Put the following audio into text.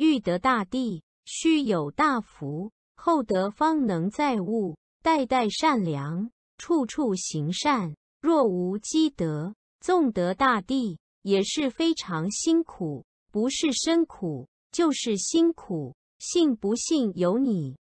欲得大地须有大福厚德方能载物代代善良处处行善若无积德纵得大地也是非常辛苦不是身苦就是辛苦信不信由你。